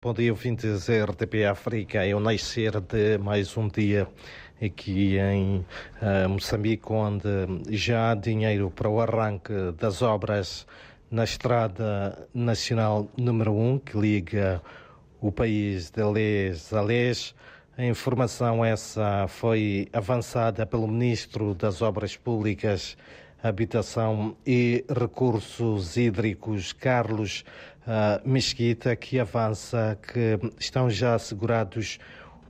Bom dia, ouvintes RTP África. É o nascer de mais um dia aqui em uh, Moçambique, onde já há dinheiro para o arranque das obras na Estrada Nacional número 1, que liga o país de Les a Les. A informação essa foi avançada pelo Ministro das Obras Públicas, Habitação e Recursos Hídricos, Carlos uh, Mesquita, que avança que estão já assegurados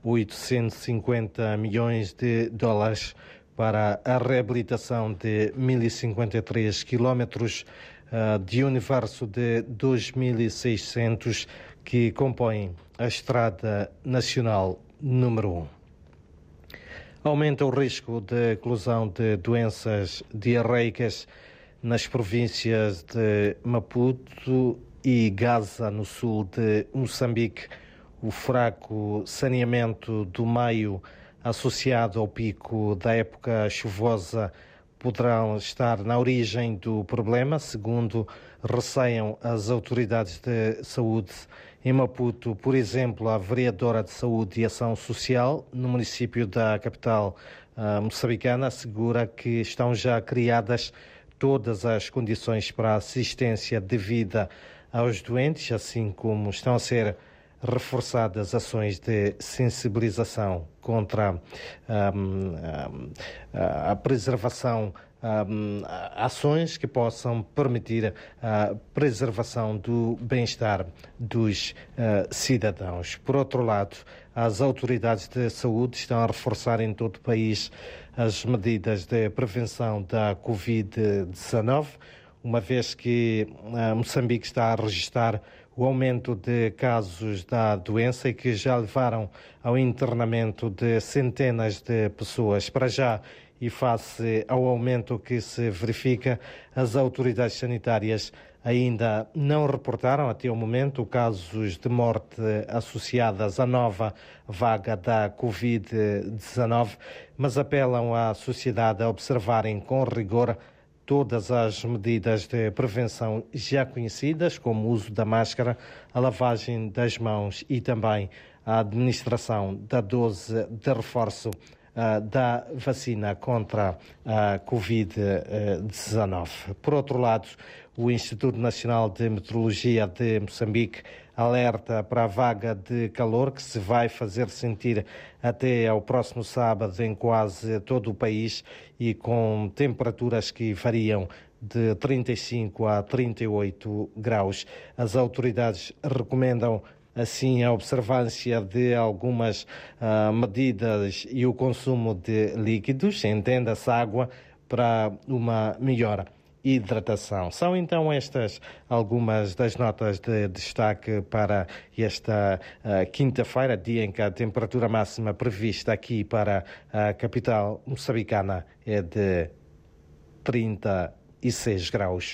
850 milhões de dólares para a reabilitação de 1053 quilómetros uh, de universo de 2600 que compõem a Estrada Nacional número 1. Aumenta o risco de eclosão de doenças diarreicas nas províncias de Maputo e Gaza, no sul de Moçambique. O fraco saneamento do meio associado ao pico da época chuvosa poderão estar na origem do problema, segundo receiam as autoridades de saúde. Em Maputo, por exemplo, a vereadora de Saúde e Ação Social, no município da capital uh, moçambicana, assegura que estão já criadas todas as condições para assistência devida aos doentes, assim como estão a ser reforçadas ações de sensibilização contra um, um, a preservação um, ações que possam permitir a preservação do bem-estar dos uh, cidadãos. Por outro lado, as autoridades de saúde estão a reforçar em todo o país as medidas de prevenção da Covid-19 uma vez que uh, Moçambique está a registrar o aumento de casos da doença e que já levaram ao internamento de centenas de pessoas. Para já, e face ao aumento que se verifica, as autoridades sanitárias ainda não reportaram até o momento casos de morte associadas à nova vaga da Covid-19, mas apelam à sociedade a observarem com rigor todas as medidas de prevenção já conhecidas, como o uso da máscara, a lavagem das mãos e também a administração da dose de reforço uh, da vacina contra a Covid-19. Por outro lado, o Instituto Nacional de Meteorologia de Moçambique alerta para a vaga de calor que se vai fazer sentir até ao próximo sábado em quase todo o país e com temperaturas que variam de 35 a 38 graus. As autoridades recomendam assim a observância de algumas uh, medidas e o consumo de líquidos, entenda-se água, para uma melhora hidratação. São então estas algumas das notas de destaque para esta uh, quinta-feira, dia em que a temperatura máxima prevista aqui para a capital moçambicana é de 36 graus.